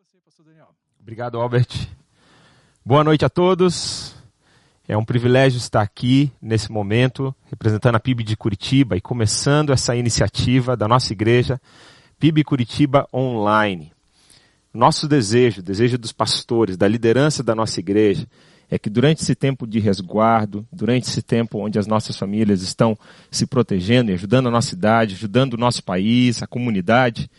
você, pastor Daniel. Obrigado, Albert. Boa noite a todos. É um privilégio estar aqui nesse momento, representando a PIB de Curitiba e começando essa iniciativa da nossa igreja, PIB Curitiba Online. Nosso desejo, desejo dos pastores, da liderança da nossa igreja, é que durante esse tempo de resguardo, durante esse tempo onde as nossas famílias estão se protegendo e ajudando a nossa cidade, ajudando o nosso país, a comunidade,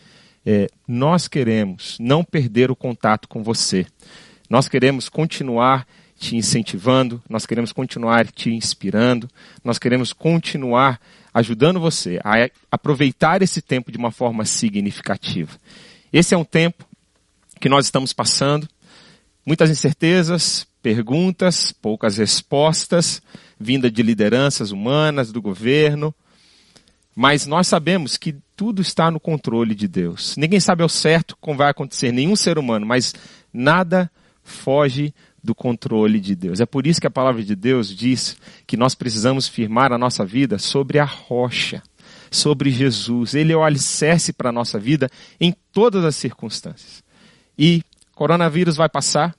é, nós queremos não perder o contato com você. Nós queremos continuar te incentivando, nós queremos continuar te inspirando, nós queremos continuar ajudando você a aproveitar esse tempo de uma forma significativa. Esse é um tempo que nós estamos passando, muitas incertezas, perguntas, poucas respostas, vinda de lideranças humanas, do governo, mas nós sabemos que tudo está no controle de Deus. Ninguém sabe ao certo como vai acontecer, nenhum ser humano, mas nada foge do controle de Deus. É por isso que a palavra de Deus diz que nós precisamos firmar a nossa vida sobre a rocha, sobre Jesus. Ele é o alicerce para a nossa vida em todas as circunstâncias. E coronavírus vai passar,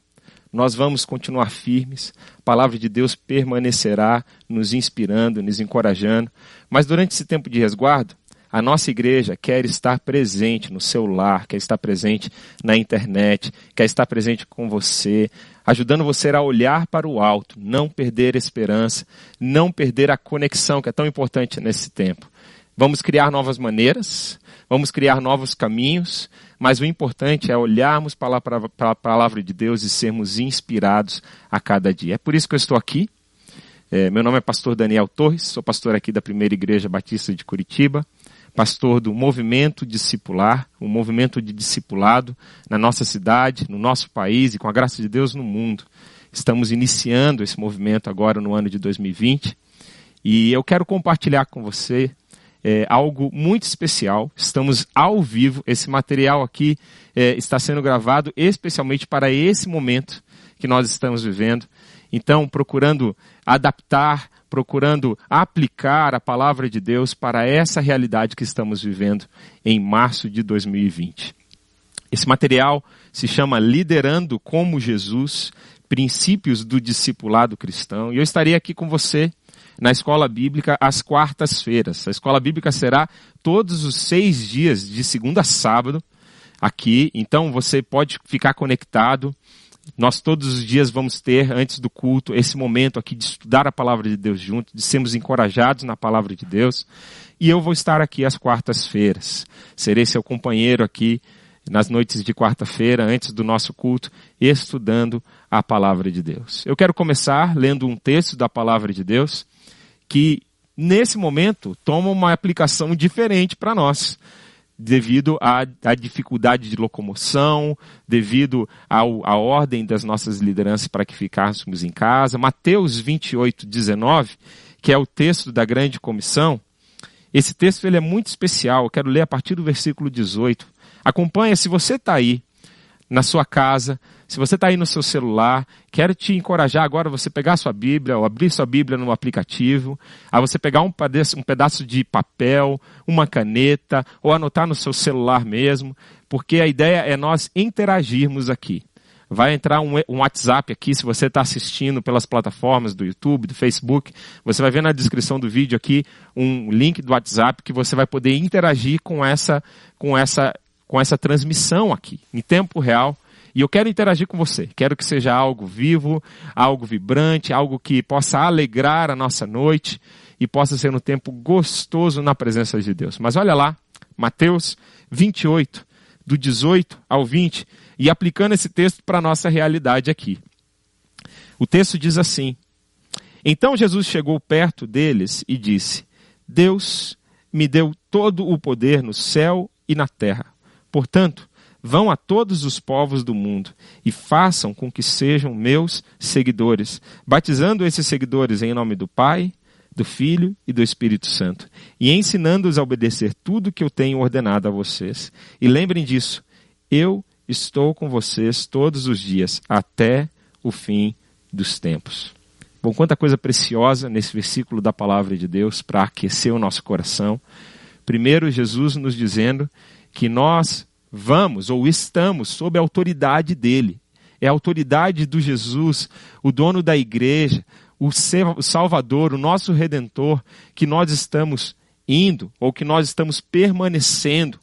nós vamos continuar firmes, a palavra de Deus permanecerá nos inspirando, nos encorajando. Mas durante esse tempo de resguardo, a nossa igreja quer estar presente no seu lar, quer estar presente na internet, quer estar presente com você, ajudando você a olhar para o alto, não perder a esperança, não perder a conexão que é tão importante nesse tempo. Vamos criar novas maneiras, vamos criar novos caminhos, mas o importante é olharmos para a palavra de Deus e sermos inspirados a cada dia. É por isso que eu estou aqui. É, meu nome é pastor Daniel Torres, sou pastor aqui da Primeira Igreja Batista de Curitiba, pastor do Movimento Discipular, um movimento de discipulado na nossa cidade, no nosso país e com a graça de Deus no mundo. Estamos iniciando esse movimento agora no ano de 2020 e eu quero compartilhar com você é, algo muito especial. Estamos ao vivo. Esse material aqui é, está sendo gravado especialmente para esse momento que nós estamos vivendo. Então, procurando adaptar, procurando aplicar a palavra de Deus para essa realidade que estamos vivendo em março de 2020. Esse material se chama Liderando como Jesus, Princípios do Discipulado Cristão. E eu estarei aqui com você na escola bíblica às quartas-feiras. A escola bíblica será todos os seis dias, de segunda a sábado, aqui. Então você pode ficar conectado. Nós todos os dias vamos ter, antes do culto, esse momento aqui de estudar a palavra de Deus junto, de sermos encorajados na palavra de Deus. E eu vou estar aqui às quartas-feiras. Serei seu companheiro aqui nas noites de quarta-feira, antes do nosso culto, estudando a palavra de Deus. Eu quero começar lendo um texto da palavra de Deus que nesse momento toma uma aplicação diferente para nós, devido à, à, dificuldade de locomoção, devido ao, à ordem das nossas lideranças para que ficássemos em casa. Mateus 28, 19, que é o texto da grande comissão, esse texto ele é muito especial, eu quero ler a partir do versículo 18. Acompanha, se você está aí, na sua casa, se você está aí no seu celular, quero te encorajar agora você pegar sua Bíblia, ou abrir sua Bíblia no aplicativo, a você pegar um pedaço, um pedaço de papel, uma caneta, ou anotar no seu celular mesmo, porque a ideia é nós interagirmos aqui. Vai entrar um, um WhatsApp aqui, se você está assistindo pelas plataformas do YouTube, do Facebook, você vai ver na descrição do vídeo aqui um link do WhatsApp que você vai poder interagir com essa, com essa, com essa transmissão aqui, em tempo real, e eu quero interagir com você. Quero que seja algo vivo, algo vibrante, algo que possa alegrar a nossa noite e possa ser um tempo gostoso na presença de Deus. Mas olha lá, Mateus 28, do 18 ao 20, e aplicando esse texto para a nossa realidade aqui. O texto diz assim: Então Jesus chegou perto deles e disse: Deus me deu todo o poder no céu e na terra. Portanto, Vão a todos os povos do mundo e façam com que sejam meus seguidores, batizando esses seguidores em nome do Pai, do Filho e do Espírito Santo, e ensinando-os a obedecer tudo que eu tenho ordenado a vocês. E lembrem disso, eu estou com vocês todos os dias, até o fim dos tempos. Bom, quanta coisa preciosa nesse versículo da palavra de Deus para aquecer o nosso coração. Primeiro, Jesus nos dizendo que nós vamos ou estamos sob a autoridade dele. É a autoridade do Jesus, o dono da igreja, o Salvador, o nosso Redentor, que nós estamos indo ou que nós estamos permanecendo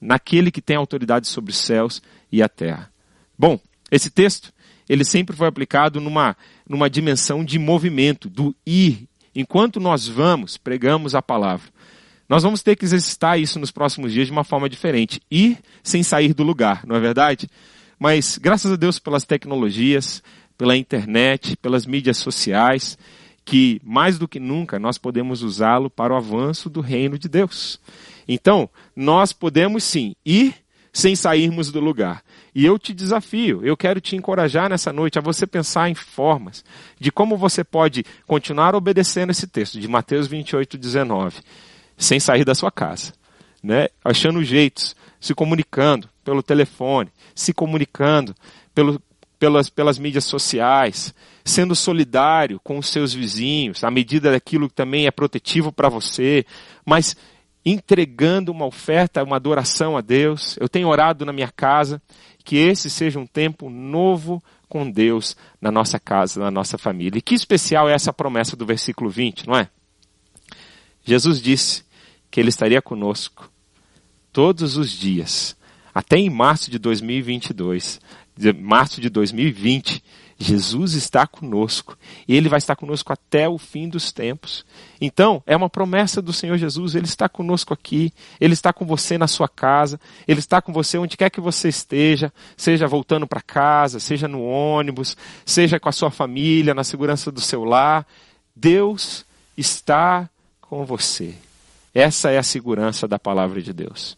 naquele que tem autoridade sobre os céus e a terra. Bom, esse texto, ele sempre foi aplicado numa, numa dimensão de movimento, do ir. Enquanto nós vamos, pregamos a palavra. Nós vamos ter que exercitar isso nos próximos dias de uma forma diferente. Ir sem sair do lugar, não é verdade? Mas graças a Deus pelas tecnologias, pela internet, pelas mídias sociais, que mais do que nunca nós podemos usá-lo para o avanço do reino de Deus. Então, nós podemos sim ir sem sairmos do lugar. E eu te desafio, eu quero te encorajar nessa noite a você pensar em formas de como você pode continuar obedecendo esse texto de Mateus 28, 19 sem sair da sua casa, né? achando jeitos, se comunicando pelo telefone, se comunicando pelo, pelas, pelas mídias sociais, sendo solidário com os seus vizinhos, à medida daquilo que também é protetivo para você, mas entregando uma oferta, uma adoração a Deus. Eu tenho orado na minha casa que esse seja um tempo novo com Deus na nossa casa, na nossa família. E que especial é essa promessa do versículo 20, não é? Jesus disse: que Ele estaria conosco todos os dias, até em março de 2022, de março de 2020, Jesus está conosco. E Ele vai estar conosco até o fim dos tempos. Então, é uma promessa do Senhor Jesus. Ele está conosco aqui. Ele está com você na sua casa. Ele está com você onde quer que você esteja. Seja voltando para casa, seja no ônibus, seja com a sua família, na segurança do seu lar. Deus está com você. Essa é a segurança da palavra de Deus.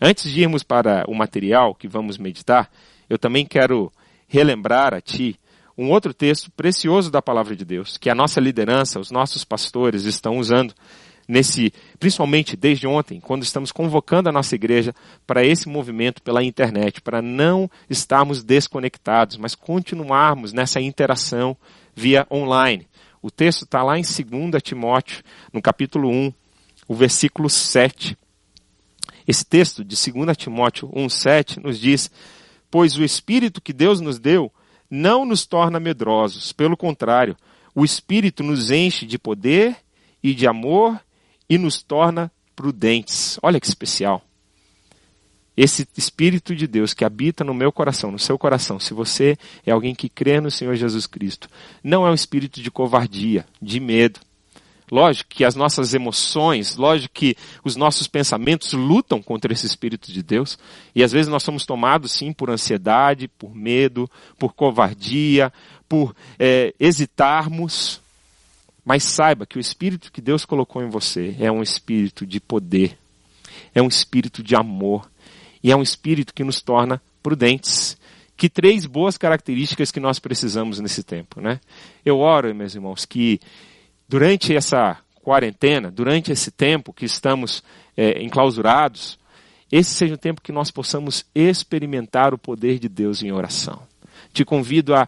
Antes de irmos para o material que vamos meditar, eu também quero relembrar a ti um outro texto precioso da palavra de Deus, que a nossa liderança, os nossos pastores estão usando nesse, principalmente desde ontem, quando estamos convocando a nossa igreja para esse movimento pela internet, para não estarmos desconectados, mas continuarmos nessa interação via online. O texto está lá em 2 Timóteo, no capítulo 1, o versículo 7. Esse texto de 2 Timóteo 1,7 nos diz: Pois o Espírito que Deus nos deu não nos torna medrosos, pelo contrário, o Espírito nos enche de poder e de amor e nos torna prudentes. Olha que especial. Esse Espírito de Deus que habita no meu coração, no seu coração, se você é alguém que crê no Senhor Jesus Cristo, não é um espírito de covardia, de medo, Lógico que as nossas emoções, lógico que os nossos pensamentos lutam contra esse Espírito de Deus. E às vezes nós somos tomados, sim, por ansiedade, por medo, por covardia, por é, hesitarmos. Mas saiba que o Espírito que Deus colocou em você é um Espírito de poder, é um Espírito de amor, e é um Espírito que nos torna prudentes. Que três boas características que nós precisamos nesse tempo, né? Eu oro, meus irmãos, que durante essa quarentena, durante esse tempo que estamos é, enclausurados, esse seja o tempo que nós possamos experimentar o poder de Deus em oração. Te convido a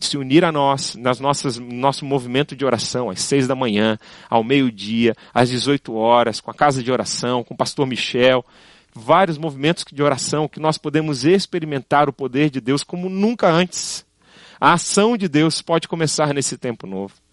se unir a nós, nas nossas, no nosso movimento de oração, às seis da manhã, ao meio-dia, às 18 horas, com a casa de oração, com o pastor Michel, vários movimentos de oração que nós podemos experimentar o poder de Deus como nunca antes. A ação de Deus pode começar nesse tempo novo.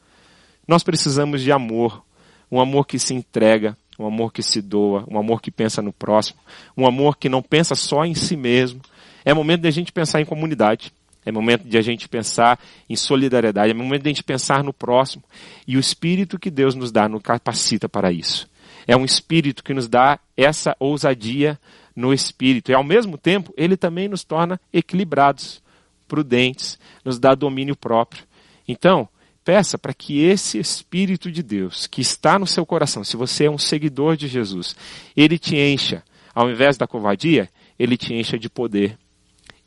Nós precisamos de amor, um amor que se entrega, um amor que se doa, um amor que pensa no próximo, um amor que não pensa só em si mesmo. É momento de a gente pensar em comunidade. É momento de a gente pensar em solidariedade, é momento de a gente pensar no próximo. E o Espírito que Deus nos dá nos capacita para isso. É um Espírito que nos dá essa ousadia no Espírito. E ao mesmo tempo, ele também nos torna equilibrados, prudentes, nos dá domínio próprio. Então, Peça para que esse Espírito de Deus que está no seu coração, se você é um seguidor de Jesus, ele te encha, ao invés da covardia, ele te encha de poder,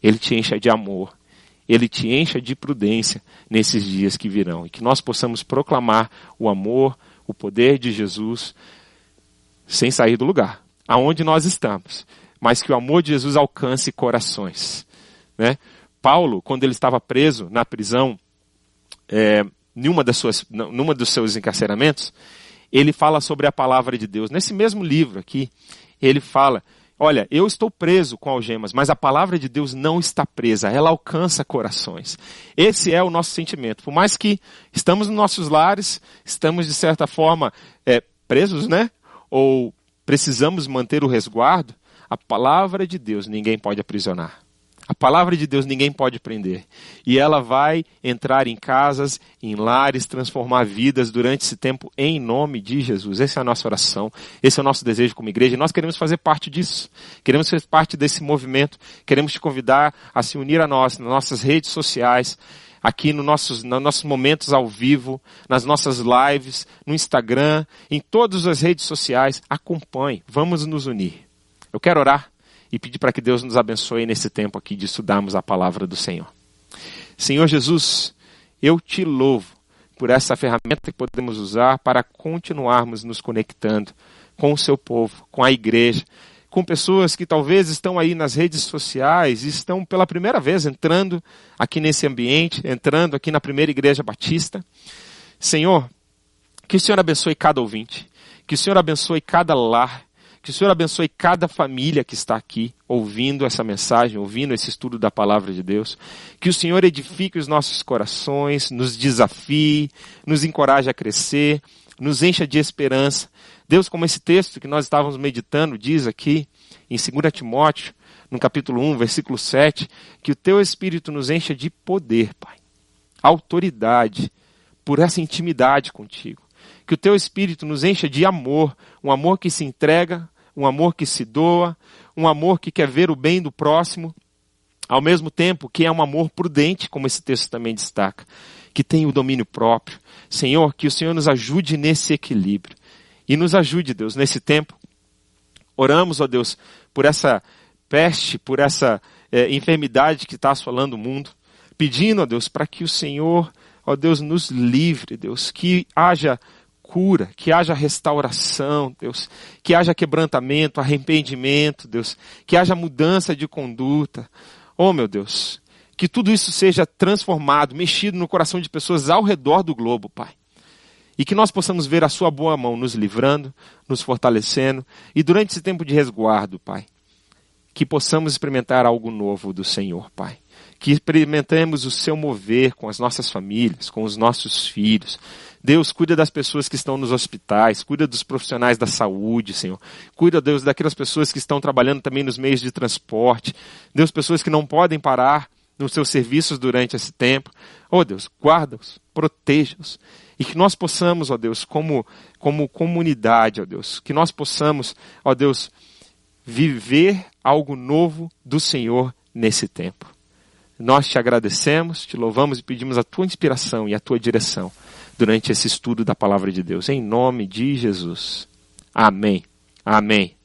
ele te encha de amor, ele te encha de prudência nesses dias que virão e que nós possamos proclamar o amor, o poder de Jesus sem sair do lugar, aonde nós estamos, mas que o amor de Jesus alcance corações. Né? Paulo, quando ele estava preso na prisão, é, numa das suas, numa dos seus encarceramentos, ele fala sobre a palavra de Deus. Nesse mesmo livro aqui, ele fala Olha, eu estou preso com algemas, mas a palavra de Deus não está presa, ela alcança corações. Esse é o nosso sentimento. Por mais que estamos nos nossos lares, estamos de certa forma é, presos, né? Ou precisamos manter o resguardo, a palavra de Deus ninguém pode aprisionar. A palavra de Deus ninguém pode prender. E ela vai entrar em casas, em lares, transformar vidas durante esse tempo em nome de Jesus. Essa é a nossa oração, esse é o nosso desejo como igreja e nós queremos fazer parte disso. Queremos ser parte desse movimento. Queremos te convidar a se unir a nós nas nossas redes sociais, aqui no nossos, nos nossos momentos ao vivo, nas nossas lives, no Instagram, em todas as redes sociais. Acompanhe, vamos nos unir. Eu quero orar e pedir para que Deus nos abençoe nesse tempo aqui de estudarmos a palavra do Senhor. Senhor Jesus, eu te louvo por essa ferramenta que podemos usar para continuarmos nos conectando com o seu povo, com a igreja, com pessoas que talvez estão aí nas redes sociais e estão pela primeira vez entrando aqui nesse ambiente, entrando aqui na primeira igreja batista. Senhor, que o Senhor abençoe cada ouvinte, que o Senhor abençoe cada lar, que o Senhor abençoe cada família que está aqui ouvindo essa mensagem, ouvindo esse estudo da palavra de Deus. Que o Senhor edifique os nossos corações, nos desafie, nos encoraje a crescer, nos encha de esperança. Deus, como esse texto que nós estávamos meditando diz aqui em 2 Timóteo, no capítulo 1, versículo 7, que o teu espírito nos encha de poder, Pai. Autoridade, por essa intimidade contigo. Que o teu espírito nos encha de amor, um amor que se entrega um amor que se doa, um amor que quer ver o bem do próximo, ao mesmo tempo que é um amor prudente, como esse texto também destaca, que tem o domínio próprio. Senhor, que o Senhor nos ajude nesse equilíbrio. E nos ajude, Deus, nesse tempo. Oramos, ó Deus, por essa peste, por essa é, enfermidade que está assolando o mundo, pedindo, ó Deus, para que o Senhor, ó Deus, nos livre, Deus, que haja cura, que haja restauração, Deus, que haja quebrantamento, arrependimento, Deus, que haja mudança de conduta. Oh, meu Deus, que tudo isso seja transformado, mexido no coração de pessoas ao redor do globo, Pai. E que nós possamos ver a Sua boa mão nos livrando, nos fortalecendo, e durante esse tempo de resguardo, Pai, que possamos experimentar algo novo do Senhor, Pai que experimentemos o seu mover com as nossas famílias, com os nossos filhos. Deus, cuida das pessoas que estão nos hospitais, cuida dos profissionais da saúde, Senhor. Cuida, Deus, daquelas pessoas que estão trabalhando também nos meios de transporte. Deus, pessoas que não podem parar nos seus serviços durante esse tempo. Oh, Deus, guarda-os, proteja-os. E que nós possamos, ó Deus, como, como comunidade, ó Deus, que nós possamos, ó Deus, viver algo novo do Senhor nesse tempo. Nós te agradecemos, te louvamos e pedimos a tua inspiração e a tua direção durante esse estudo da palavra de Deus. Em nome de Jesus. Amém. Amém.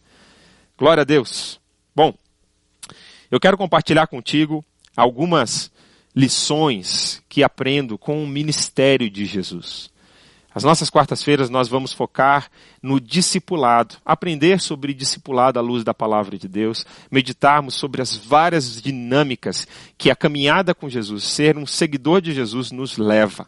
Glória a Deus. Bom, eu quero compartilhar contigo algumas lições que aprendo com o ministério de Jesus. As nossas quartas-feiras nós vamos focar no discipulado, aprender sobre discipulado à luz da palavra de Deus, meditarmos sobre as várias dinâmicas que a caminhada com Jesus, ser um seguidor de Jesus, nos leva.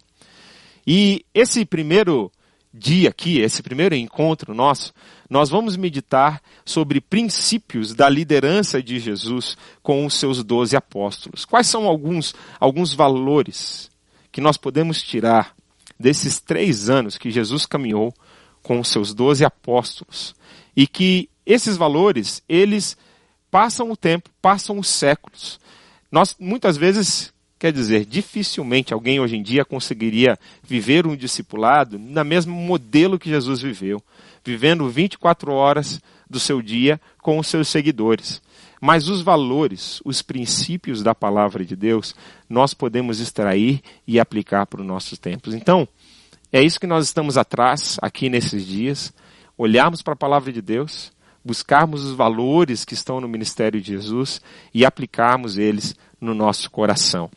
E esse primeiro dia aqui, esse primeiro encontro nosso, nós vamos meditar sobre princípios da liderança de Jesus com os seus doze apóstolos. Quais são alguns, alguns valores que nós podemos tirar desses três anos que Jesus caminhou com os seus doze apóstolos e que esses valores, eles passam o tempo, passam os séculos. Nós muitas vezes Quer dizer, dificilmente alguém hoje em dia conseguiria viver um discipulado na mesmo modelo que Jesus viveu, vivendo 24 horas do seu dia com os seus seguidores. Mas os valores, os princípios da palavra de Deus, nós podemos extrair e aplicar para os nossos tempos. Então, é isso que nós estamos atrás aqui nesses dias, olharmos para a palavra de Deus, buscarmos os valores que estão no ministério de Jesus e aplicarmos eles no nosso coração.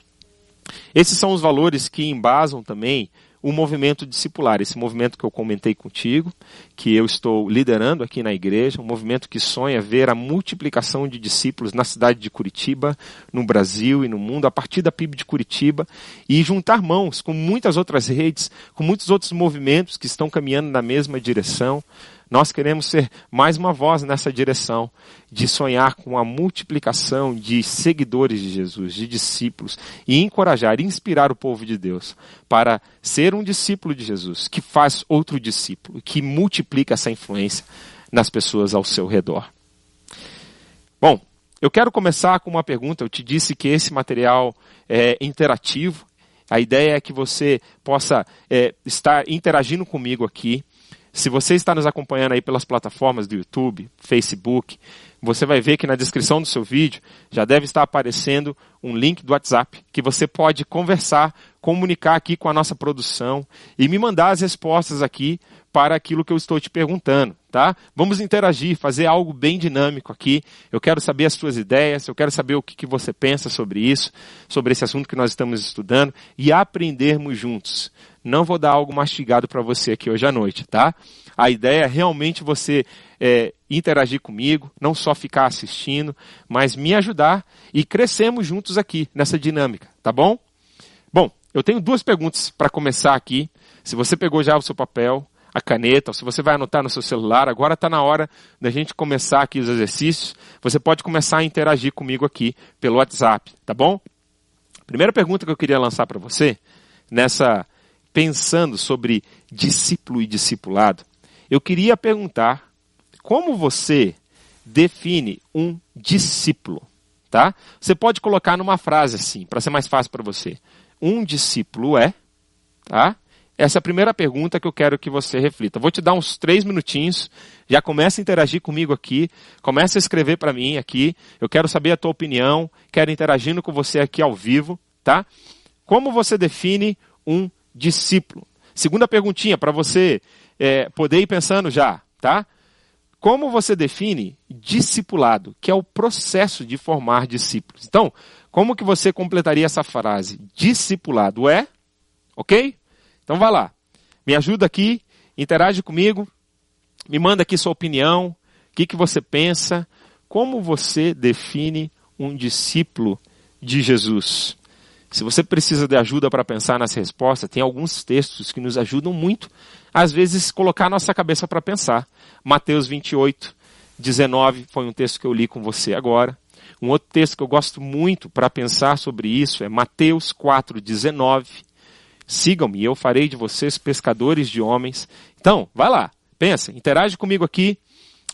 Esses são os valores que embasam também o movimento discipular, esse movimento que eu comentei contigo, que eu estou liderando aqui na igreja, um movimento que sonha ver a multiplicação de discípulos na cidade de Curitiba, no Brasil e no mundo, a partir da PIB de Curitiba, e juntar mãos com muitas outras redes, com muitos outros movimentos que estão caminhando na mesma direção, Nós queremos ser mais uma voz nessa direção, de sonhar com a multiplicação de seguidores de Jesus, de discípulos, e encorajar, inspirar o povo de Deus para ser um discípulo de Jesus, que faz outro discípulo, que multiplica essa influência nas pessoas ao seu redor. Bom, eu quero começar com uma pergunta. Eu te disse que esse material é interativo. A ideia é que você possa é, estar interagindo comigo aqui. Se você está nos acompanhando aí pelas plataformas do YouTube, Facebook, você vai ver que na descrição do seu vídeo já deve estar aparecendo um link do WhatsApp que você pode conversar, comunicar aqui com a nossa produção e me mandar as respostas aqui para aquilo que eu estou te perguntando, tá? Vamos interagir, fazer algo bem dinâmico aqui. Eu quero saber as suas ideias, eu quero saber o que, que você pensa sobre isso, sobre esse assunto que nós estamos estudando e aprendermos juntos não vou dar algo mastigado para você aqui hoje à noite, tá? A ideia é realmente você é, interagir comigo, não só ficar assistindo, mas me ajudar e crescemos juntos aqui nessa dinâmica, tá bom? Bom, eu tenho duas perguntas para começar aqui. Se você pegou já o seu papel, a caneta, ou se você vai anotar no seu celular, agora está na hora da gente começar aqui os exercícios. Você pode começar a interagir comigo aqui pelo WhatsApp, tá bom? Primeira pergunta que eu queria lançar para você, nessa pensando sobre discípulo e discipulado, eu queria perguntar como você define um discípulo, tá? Você pode colocar numa frase assim, para ser mais fácil para você. Um discípulo é, tá? Essa é a primeira pergunta que eu quero que você reflita. Vou te dar uns três minutinhos, já começa a interagir comigo aqui, começa a escrever para mim aqui. Eu quero saber a tua opinião, quero interagindo com você aqui ao vivo, tá? Como você define um discípulo. Segunda perguntinha para você é, poder ir pensando já, tá? Como você define discipulado, que é o processo de formar discípulos? Então, como que você completaria essa frase? Discipulado é, ok? Então vai lá, me ajuda aqui, interage comigo, me manda aqui sua opinião, o que, que você pensa, como você define um discípulo de Jesus? Se você precisa de ajuda para pensar nessa resposta, tem alguns textos que nos ajudam muito, às vezes, colocar nossa cabeça para pensar. Mateus 28, 19 foi um texto que eu li com você agora. Um outro texto que eu gosto muito para pensar sobre isso é Mateus 4, 19. Sigam-me, eu farei de vocês pescadores de homens. Então, vai lá, pensa, interage comigo aqui.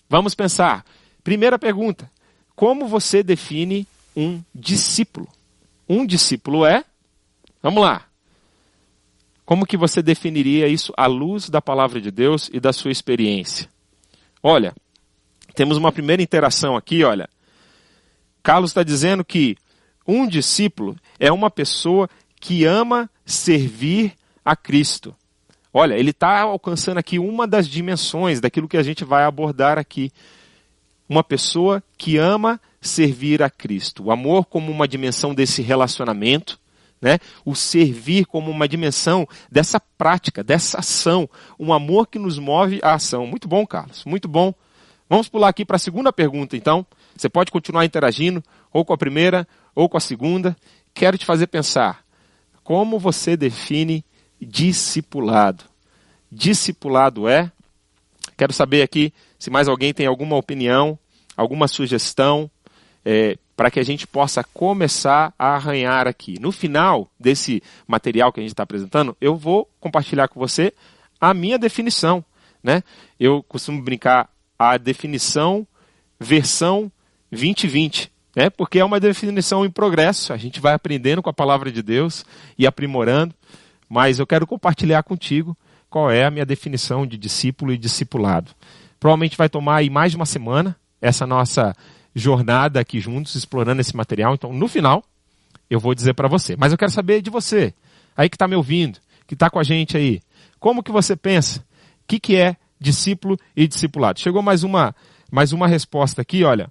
Vamos pensar. Primeira pergunta: como você define um discípulo? um discípulo é? Vamos lá. Como que você definiria isso à luz da palavra de Deus e da sua experiência? Olha, temos uma primeira interação aqui, olha. Carlos está dizendo que um discípulo é uma pessoa que ama servir a Cristo. Olha, ele está alcançando aqui uma das dimensões daquilo que a gente vai abordar aqui. Uma pessoa que ama servir a Cristo. O amor como uma dimensão desse relacionamento, né? O servir como uma dimensão dessa prática, dessa ação, um amor que nos move à ação. Muito bom, Carlos, muito bom. Vamos pular aqui para a segunda pergunta, então. Você pode continuar interagindo, ou com a primeira, ou com a segunda. Quero te fazer pensar: como você define discipulado? Discipulado é? Quero saber aqui se mais alguém tem alguma opinião, alguma sugestão, é, para que a gente possa começar a arranhar aqui. No final desse material que a gente está apresentando, eu vou compartilhar com você a minha definição. Né? Eu costumo brincar a definição versão 2020, né? porque é uma definição em progresso, a gente vai aprendendo com a palavra de Deus e aprimorando, mas eu quero compartilhar contigo qual é a minha definição de discípulo e discipulado. Provavelmente vai tomar aí mais de uma semana essa nossa jornada aqui juntos, explorando esse material. Então, no final, eu vou dizer para você. Mas eu quero saber de você, aí que está me ouvindo, que está com a gente aí. Como que você pensa? O que, que é discípulo e discipulado? Chegou mais uma, mais uma resposta aqui, olha,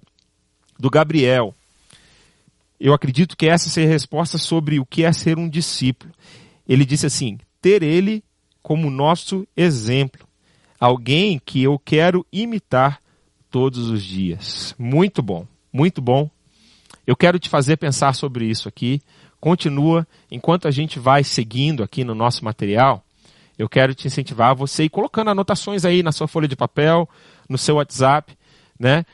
do Gabriel. Eu acredito que essa seja a resposta sobre o que é ser um discípulo. Ele disse assim: ter ele como nosso exemplo, alguém que eu quero imitar todos os dias. Muito bom, muito bom. Eu quero te fazer pensar sobre isso aqui. Continua, enquanto a gente vai seguindo aqui no nosso material, eu quero te incentivar a você ir colocando anotações aí na sua folha de papel, no seu WhatsApp, né?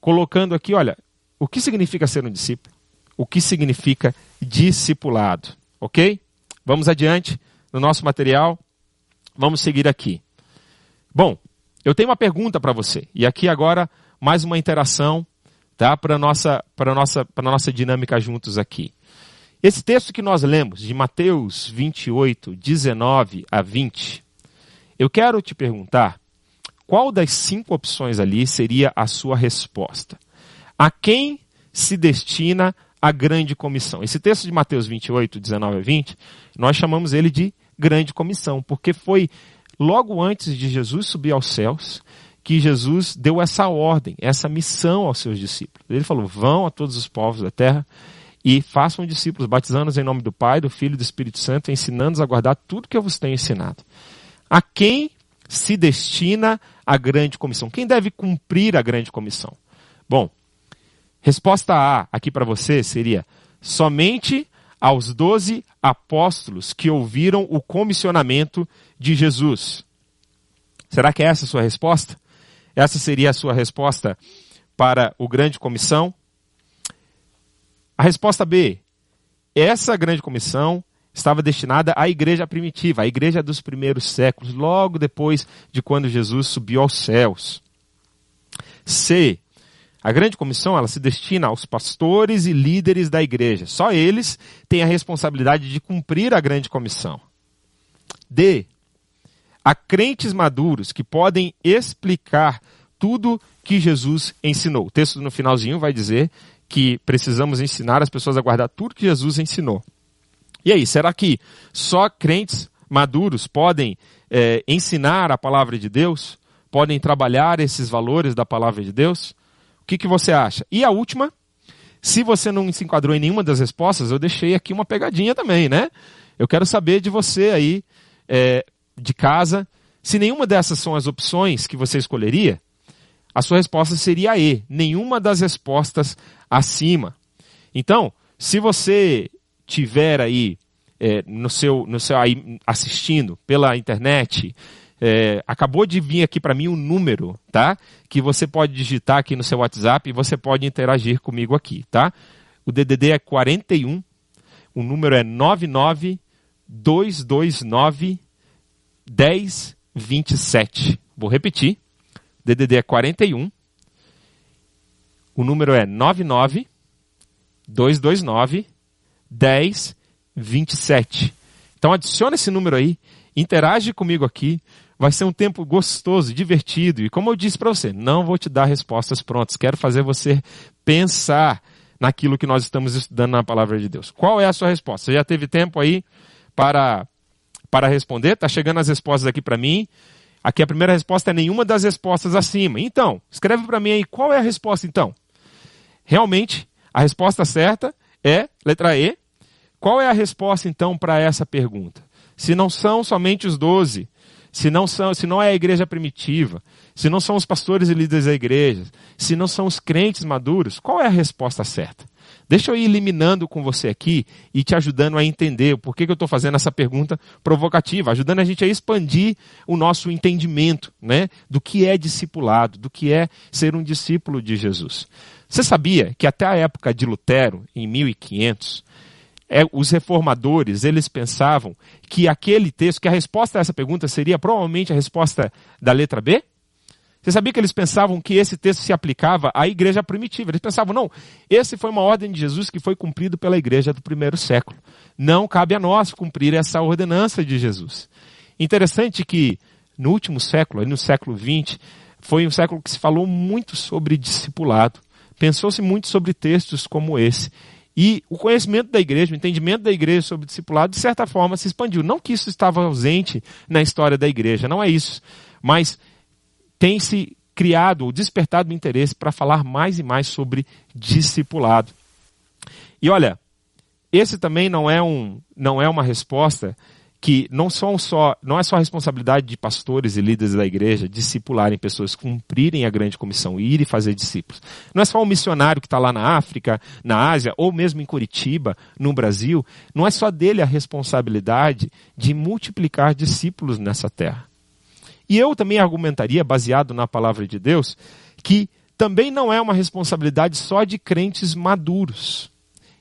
Colocando aqui, olha, o que significa ser um discípulo? O que significa discipulado? Ok? Vamos adiante no nosso material. Vamos seguir aqui. Bom, eu tenho uma pergunta para você. E aqui agora mais uma interação, tá? Para nossa para nossa para nossa dinâmica juntos aqui. Esse texto que nós lemos, de Mateus 28, 19 a 20, eu quero te perguntar qual das cinco opções ali seria a sua resposta? A quem se destina a grande comissão? Esse texto de Mateus 28, 19 a 20, nós chamamos ele de grande comissão, porque foi logo antes de Jesus subir aos céus que Jesus deu essa ordem, essa missão aos seus discípulos. Ele falou: vão a todos os povos da terra e façam discípulos, batizando-os em nome do Pai, do Filho e do Espírito Santo, ensinando-os a guardar tudo que eu vos tenho ensinado. A quem se destina a grande comissão? Quem deve cumprir a grande comissão? Bom, resposta A aqui para você seria somente aos doze apóstolos que ouviram o comissionamento de Jesus. Será que é essa a sua resposta? Essa seria a sua resposta para o grande comissão? A resposta B. Essa grande comissão estava destinada à igreja primitiva, à igreja dos primeiros séculos, logo depois de quando Jesus subiu aos céus. C. A grande comissão ela se destina aos pastores e líderes da igreja. Só eles têm a responsabilidade de cumprir a grande comissão. D. A crentes maduros que podem explicar tudo que Jesus ensinou. O texto no finalzinho vai dizer que precisamos ensinar as pessoas a guardar tudo que Jesus ensinou. E aí, será que só crentes maduros podem é, ensinar a palavra de Deus? Podem trabalhar esses valores da palavra de Deus? O que, que você acha? E a última, se você não se enquadrou em nenhuma das respostas, eu deixei aqui uma pegadinha também, né? Eu quero saber de você aí, é, de casa, se nenhuma dessas são as opções que você escolheria, a sua resposta seria E, nenhuma das respostas acima. Então, se você tiver aí é, no seu, no seu aí, assistindo pela internet, é, acabou de vir aqui para mim um número, tá? Que você pode digitar aqui no seu WhatsApp e você pode interagir comigo aqui, tá? O DDD é 41, o número é 99229 1027. Vou repetir. DDD é 41. O número é 99 229 1027. Então adiciona esse número aí, interage comigo aqui. Vai ser um tempo gostoso, divertido. E como eu disse para você, não vou te dar respostas prontas. Quero fazer você pensar naquilo que nós estamos estudando na palavra de Deus. Qual é a sua resposta? Você já teve tempo aí para para responder? Tá chegando as respostas aqui para mim. Aqui a primeira resposta é nenhuma das respostas acima. Então, escreve para mim aí qual é a resposta então. Realmente, a resposta certa é letra E. Qual é a resposta então para essa pergunta? Se não são somente os doze, se não são, se não é a igreja primitiva, se não são os pastores e líderes da igreja, se não são os crentes maduros, qual é a resposta certa? Deixa eu ir eliminando com você aqui e te ajudando a entender por que, eu estou fazendo essa pergunta provocativa, ajudando a gente a expandir o nosso entendimento né, do que é discipulado, do que é ser um discípulo de Jesus. Você sabia que até a época de Lutero, em 1500, é, os reformadores eles pensavam que aquele texto, que a resposta a essa pergunta seria provavelmente a resposta da letra B? Você sabia que eles pensavam que esse texto se aplicava à igreja primitiva? Eles pensavam, não, esse foi uma ordem de Jesus que foi cumprido pela igreja do primeiro século. Não cabe a nós cumprir essa ordenança de Jesus. Interessante que no último século, no século XX, foi um século que se falou muito sobre discipulado. Pensou-se muito sobre textos como esse. E o conhecimento da igreja, o entendimento da igreja sobre discipulado, de certa forma, se expandiu. Não que isso estava ausente na história da igreja, não é isso. Mas tem se criado ou despertado o interesse para falar mais e mais sobre discipulado. E olha, esse também não é, um, não é uma resposta que não são só, não é só a responsabilidade de pastores e líderes da igreja discipularem pessoas, cumprirem a grande comissão, e fazer discípulos. Não é só o missionário que está lá na África, na Ásia, ou mesmo em Curitiba, no Brasil, não é só dele a responsabilidade de multiplicar discípulos nessa terra. E eu também argumentaria, baseado na palavra de Deus, que também não é uma responsabilidade só de crentes maduros.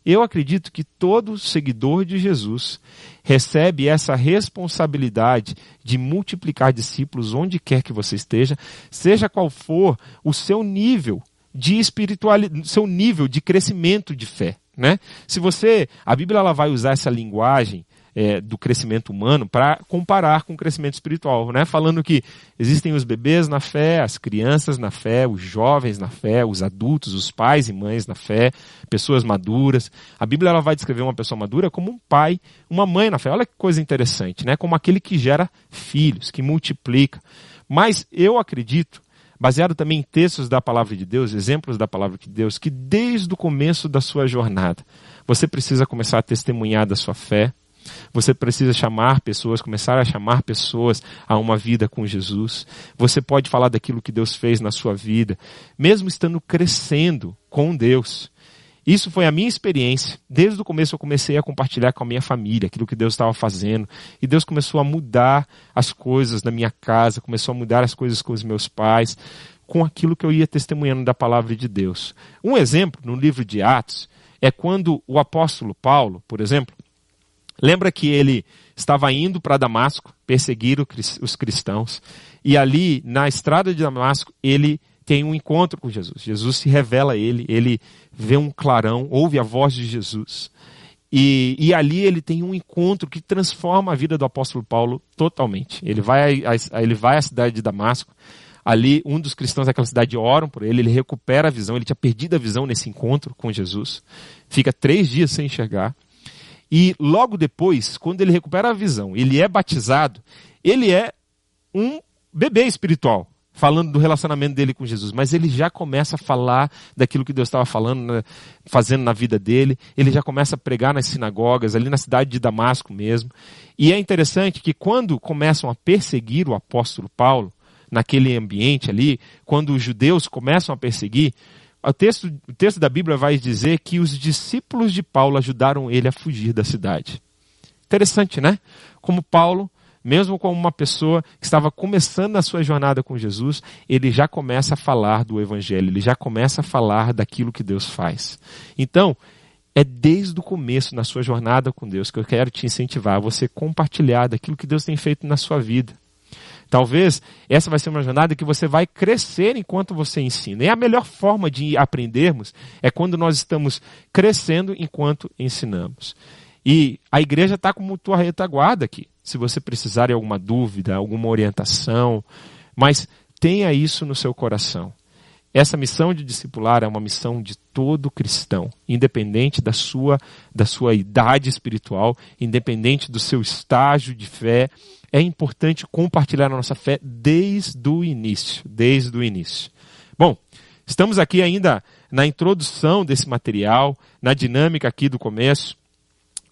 Eu acredito que todo seguidor de Jesus recebe essa responsabilidade de multiplicar discípulos onde quer que você esteja, seja qual for o seu nível de espiritualidade, seu nível de crescimento de fé. Né? Se você, a Bíblia ela vai usar essa linguagem é, do crescimento humano para comparar com o crescimento espiritual, né? Falando que existem os bebês na fé, as crianças na fé, os jovens na fé, os adultos, os pais e mães na fé, pessoas maduras. A Bíblia ela vai descrever uma pessoa madura como um pai, uma mãe na fé. Olha que coisa interessante, né? Como aquele que gera filhos, que multiplica. Mas eu acredito baseado também em textos da palavra de Deus, exemplos da palavra de Deus, que desde o começo da sua jornada, você precisa começar a testemunhar da sua fé, você precisa chamar pessoas, começar a chamar pessoas a uma vida com Jesus. Você pode falar daquilo que Deus fez na sua vida, mesmo estando crescendo com Deus. Isso foi a minha experiência. Desde o começo eu comecei a compartilhar com a minha família aquilo que Deus estava fazendo. E Deus começou a mudar as coisas na minha casa, começou a mudar as coisas com os meus pais, com aquilo que eu ia testemunhando da palavra de Deus. Um exemplo no livro de Atos é quando o apóstolo Paulo, por exemplo, Lembra que ele estava indo para Damasco perseguir os cristãos. E ali, na estrada de Damasco, ele tem um encontro com Jesus. Jesus se revela a ele, ele vê um clarão, ouve a voz de Jesus. E, e ali ele tem um encontro que transforma a vida do apóstolo Paulo totalmente. Ele vai, a, ele vai à cidade de Damasco. Ali, um dos cristãos daquela cidade oram por ele, ele recupera a visão, ele tinha perdido a visão nesse encontro com Jesus. Fica três dias sem enxergar. E logo depois, quando ele recupera a visão, ele é batizado, ele é um bebê espiritual, falando do relacionamento dele com Jesus, mas ele já começa a falar daquilo que Deus estava falando, né, fazendo na vida dele, ele já começa a pregar nas sinagogas, ali na cidade de Damasco mesmo. E é interessante que quando começam a perseguir o apóstolo Paulo, naquele ambiente ali, quando os judeus começam a perseguir, o texto, o texto da Bíblia vai dizer que os discípulos de Paulo ajudaram ele a fugir da cidade. Interessante, né? Como Paulo, mesmo como uma pessoa que estava começando a sua jornada com Jesus, ele já começa a falar do Evangelho, ele já começa a falar daquilo que Deus faz. Então, é desde o começo na sua jornada com Deus que eu quero te incentivar a você compartilhar daquilo que Deus tem feito na sua vida. Talvez essa vai ser uma jornada que você vai crescer enquanto você ensina. E a melhor forma de aprendermos é quando nós estamos crescendo enquanto ensinamos. E a igreja está como tua retaguarda aqui. Se você precisar de alguma dúvida, alguma orientação, mas tenha isso no seu coração. Essa missão de discipular é uma missão de todo cristão, independente da sua, da sua idade espiritual, independente do seu estágio de fé, é importante compartilhar a nossa fé desde o início, desde o início. Bom, estamos aqui ainda na introdução desse material, na dinâmica aqui do começo.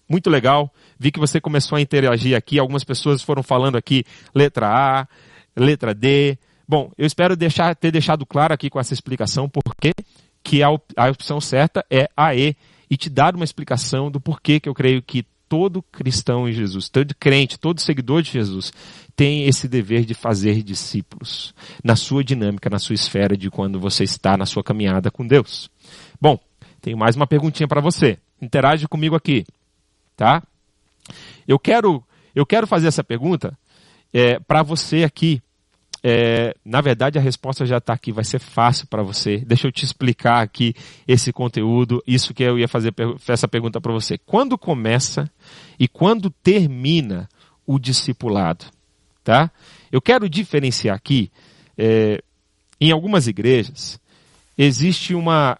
Muito legal. Vi que você começou a interagir aqui. Algumas pessoas foram falando aqui letra A, letra D. Bom, eu espero deixar, ter deixado claro aqui com essa explicação porque que a, a opção certa é a E e te dar uma explicação do porquê que eu creio que todo cristão em Jesus, todo crente, todo seguidor de Jesus tem esse dever de fazer discípulos na sua dinâmica, na sua esfera de quando você está na sua caminhada com Deus. Bom, tenho mais uma perguntinha para você. Interage comigo aqui, tá? Eu quero, eu quero fazer essa pergunta é, para você aqui é, na verdade, a resposta já está aqui, vai ser fácil para você. Deixa eu te explicar aqui esse conteúdo, isso que eu ia fazer essa pergunta para você. Quando começa e quando termina o discipulado? Tá? Eu quero diferenciar aqui, é, em algumas igrejas, existe uma.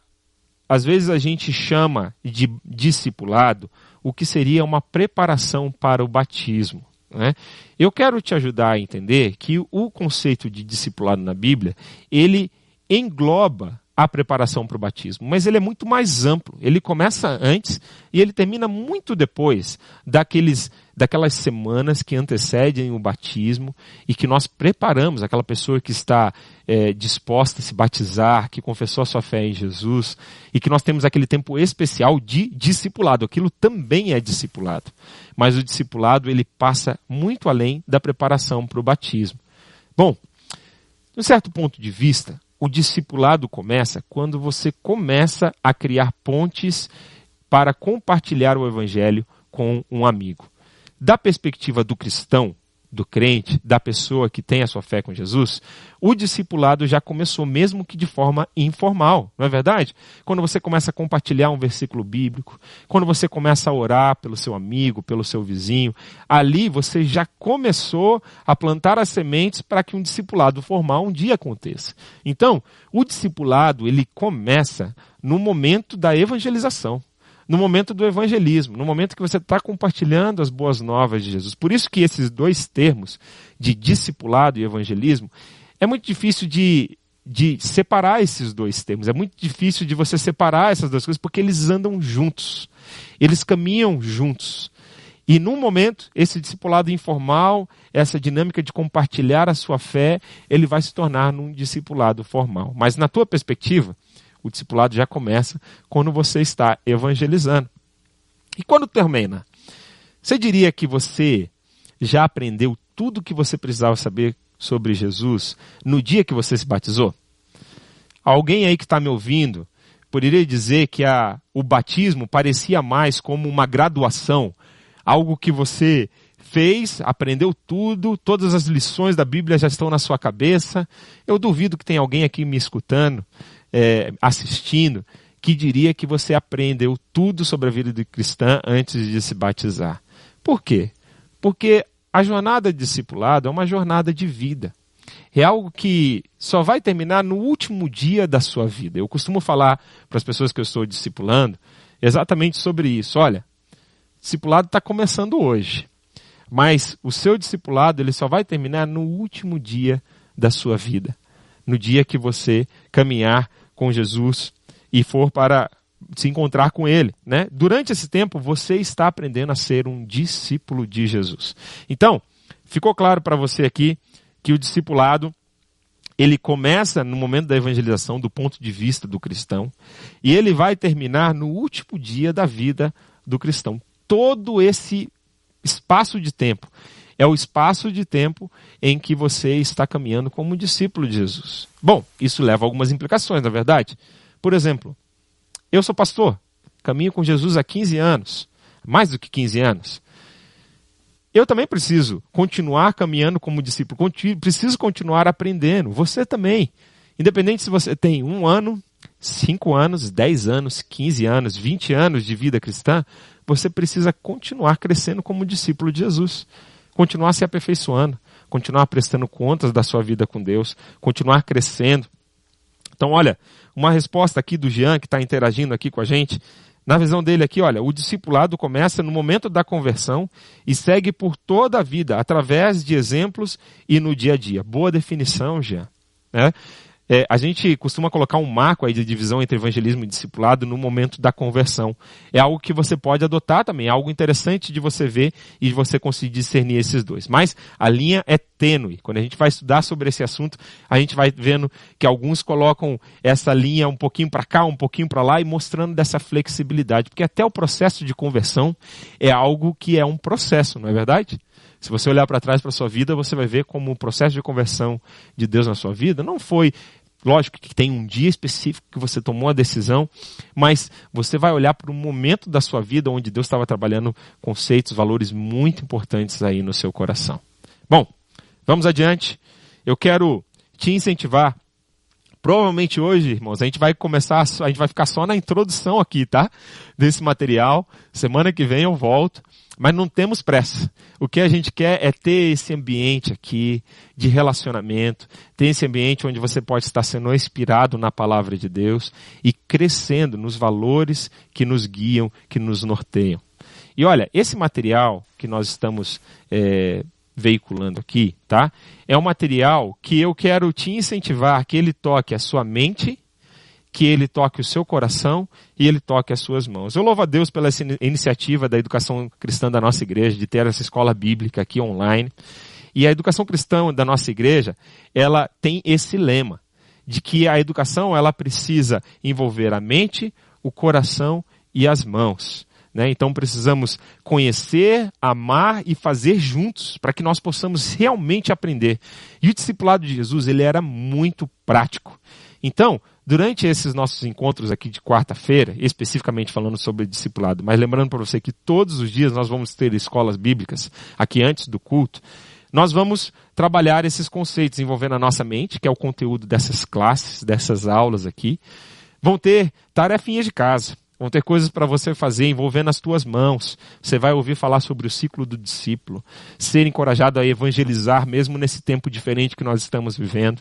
Às vezes a gente chama de discipulado o que seria uma preparação para o batismo. Né? Eu quero te ajudar a entender que o conceito de discipulado na Bíblia, ele engloba a preparação para o batismo, mas ele é muito mais amplo. Ele começa antes e ele termina muito depois daqueles, daquelas semanas que antecedem o batismo e que nós preparamos aquela pessoa que está é, disposta a se batizar, que confessou a sua fé em Jesus e que nós temos aquele tempo especial de discipulado. Aquilo também é discipulado, mas o discipulado ele passa muito além da preparação para o batismo. Bom, de um certo ponto de vista, o discipulado começa quando você começa a criar pontes para compartilhar o evangelho com um amigo. Da perspectiva do cristão, do crente, da pessoa que tem a sua fé com Jesus, o discipulado já começou mesmo que de forma informal, não é verdade? Quando você começa a compartilhar um versículo bíblico, quando você começa a orar pelo seu amigo, pelo seu vizinho, ali você já começou a plantar as sementes para que um discipulado formal um dia aconteça. Então, o discipulado, ele começa no momento da evangelização no momento do evangelismo, no momento que você está compartilhando as boas novas de Jesus. Por isso que esses dois termos, de discipulado e evangelismo, é muito difícil de, de separar esses dois termos. É muito difícil de você separar essas duas coisas, porque eles andam juntos. Eles caminham juntos. E num momento, esse discipulado informal, essa dinâmica de compartilhar a sua fé, ele vai se tornar num discipulado formal. Mas na tua perspectiva, o discipulado já começa quando você está evangelizando. E quando termina? Você diria que você já aprendeu tudo o que você precisava saber sobre Jesus no dia que você se batizou? Alguém aí que está me ouvindo poderia dizer que a, o batismo parecia mais como uma graduação, algo que você fez, aprendeu tudo, todas as lições da Bíblia já estão na sua cabeça. Eu duvido que tem alguém aqui me escutando é, assistindo que diria que você aprendeu tudo sobre a vida cristã antes de se batizar. Por quê? Porque a jornada de discipulado é uma jornada de vida. É algo que só vai terminar no último dia da sua vida. Eu costumo falar para as pessoas que eu estou discipulando exatamente sobre isso. Olha, discipulado está começando hoje, mas o seu discipulado ele só vai terminar no último dia da sua vida, no dia que você caminhar com Jesus e for para se encontrar com ele, né? Durante esse tempo você está aprendendo a ser um discípulo de Jesus. Então, ficou claro para você aqui que o discipulado ele começa no momento da evangelização do ponto de vista do cristão e ele vai terminar no último dia da vida do cristão. Todo esse espaço de tempo é o espaço de tempo em que você está caminhando como discípulo de Jesus. Bom, isso leva a algumas implicações, na é verdade. Por exemplo, eu sou pastor, caminho com Jesus há 15 anos, mais do que 15 anos. Eu também preciso continuar caminhando como discípulo, preciso continuar aprendendo. Você também. Independente se você tem um ano, cinco anos, dez anos, quinze anos, vinte anos de vida cristã, você precisa continuar crescendo como discípulo de Jesus continuar se aperfeiçoando, continuar prestando contas da sua vida com Deus, continuar crescendo. Então, olha, uma resposta aqui do Jean, que está interagindo aqui com a gente, na visão dele aqui, olha, o discipulado começa no momento da conversão e segue por toda a vida, através de exemplos e no dia a dia. Boa definição, Jean. Né? É, a gente costuma colocar um marco aí de divisão entre evangelismo e discipulado no momento da conversão. É algo que você pode adotar também, é algo interessante de você ver e de você conseguir discernir esses dois. Mas a linha é tênue. Quando a gente vai estudar sobre esse assunto, a gente vai vendo que alguns colocam essa linha um pouquinho para cá, um pouquinho para lá e mostrando dessa flexibilidade, porque até o processo de conversão é algo que é um processo, não é verdade? Se você olhar para trás para sua vida, você vai ver como o processo de conversão de Deus na sua vida não foi Lógico que tem um dia específico que você tomou a decisão, mas você vai olhar para um momento da sua vida onde Deus estava trabalhando conceitos, valores muito importantes aí no seu coração. Bom, vamos adiante. Eu quero te incentivar. Provavelmente hoje, irmãos, a gente vai começar, a gente vai ficar só na introdução aqui, tá? Desse material. Semana que vem eu volto. Mas não temos pressa. O que a gente quer é ter esse ambiente aqui de relacionamento, ter esse ambiente onde você pode estar sendo inspirado na palavra de Deus e crescendo nos valores que nos guiam, que nos norteiam. E olha, esse material que nós estamos é, veiculando aqui, tá? É um material que eu quero te incentivar que ele toque a sua mente que ele toque o seu coração e ele toque as suas mãos. Eu louvo a Deus pela iniciativa da educação cristã da nossa igreja, de ter essa escola bíblica aqui online. E a educação cristã da nossa igreja, ela tem esse lema, de que a educação ela precisa envolver a mente, o coração e as mãos. Né? Então precisamos conhecer, amar e fazer juntos para que nós possamos realmente aprender. E o discipulado de Jesus ele era muito prático. Então, durante esses nossos encontros aqui de quarta-feira, especificamente falando sobre discipulado, mas lembrando para você que todos os dias nós vamos ter escolas bíblicas aqui antes do culto, nós vamos trabalhar esses conceitos envolvendo a nossa mente, que é o conteúdo dessas classes, dessas aulas aqui. Vão ter tarefinhas de casa. Vão ter coisas para você fazer envolvendo as tuas mãos. Você vai ouvir falar sobre o ciclo do discípulo. Ser encorajado a evangelizar mesmo nesse tempo diferente que nós estamos vivendo.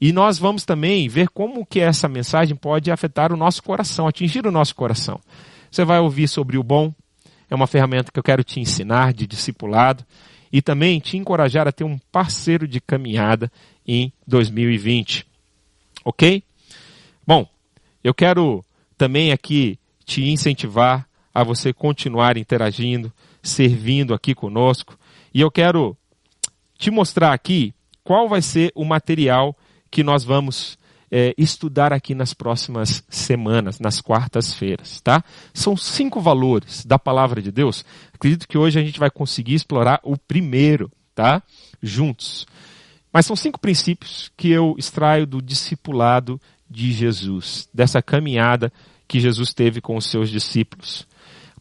E nós vamos também ver como que essa mensagem pode afetar o nosso coração, atingir o nosso coração. Você vai ouvir sobre o bom. É uma ferramenta que eu quero te ensinar de discipulado e também te encorajar a ter um parceiro de caminhada em 2020. Ok? Bom, eu quero também aqui te incentivar a você continuar interagindo, servindo aqui conosco. E eu quero te mostrar aqui qual vai ser o material que nós vamos é, estudar aqui nas próximas semanas, nas quartas-feiras, tá? São cinco valores da palavra de Deus. Acredito que hoje a gente vai conseguir explorar o primeiro, tá? Juntos. Mas são cinco princípios que eu extraio do discipulado de Jesus, dessa caminhada que Jesus teve com os seus discípulos.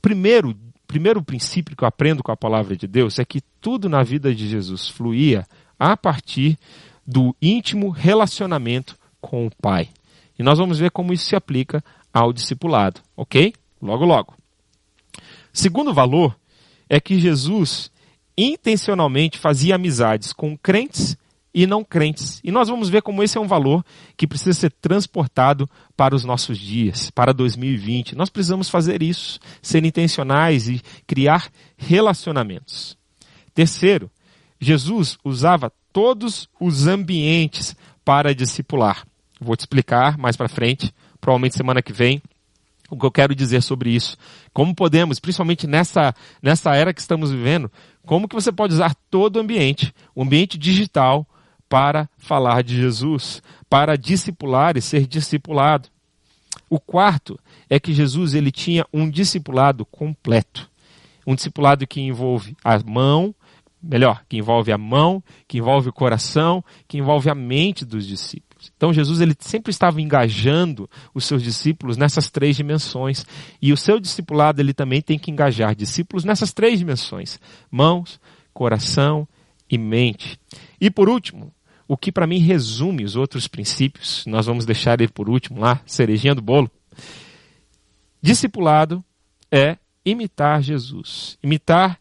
Primeiro, primeiro princípio que eu aprendo com a palavra de Deus é que tudo na vida de Jesus fluía a partir do íntimo relacionamento com o Pai. E nós vamos ver como isso se aplica ao discipulado, ok? Logo, logo. Segundo valor é que Jesus intencionalmente fazia amizades com crentes e não crentes. E nós vamos ver como esse é um valor que precisa ser transportado para os nossos dias, para 2020. Nós precisamos fazer isso, ser intencionais e criar relacionamentos. Terceiro, Jesus usava todos os ambientes para discipular. Vou te explicar mais para frente, provavelmente semana que vem, o que eu quero dizer sobre isso. Como podemos, principalmente nessa, nessa era que estamos vivendo, como que você pode usar todo o ambiente, o ambiente digital, para falar de Jesus, para discipular e ser discipulado. O quarto é que Jesus ele tinha um discipulado completo. Um discipulado que envolve a mão, melhor, que envolve a mão, que envolve o coração, que envolve a mente dos discípulos. Então Jesus ele sempre estava engajando os seus discípulos nessas três dimensões. E o seu discipulado ele também tem que engajar discípulos nessas três dimensões: mãos, coração e mente. E por último, o que para mim resume os outros princípios, nós vamos deixar ele por último lá, cerejinha do bolo. Discipulado é imitar Jesus, imitar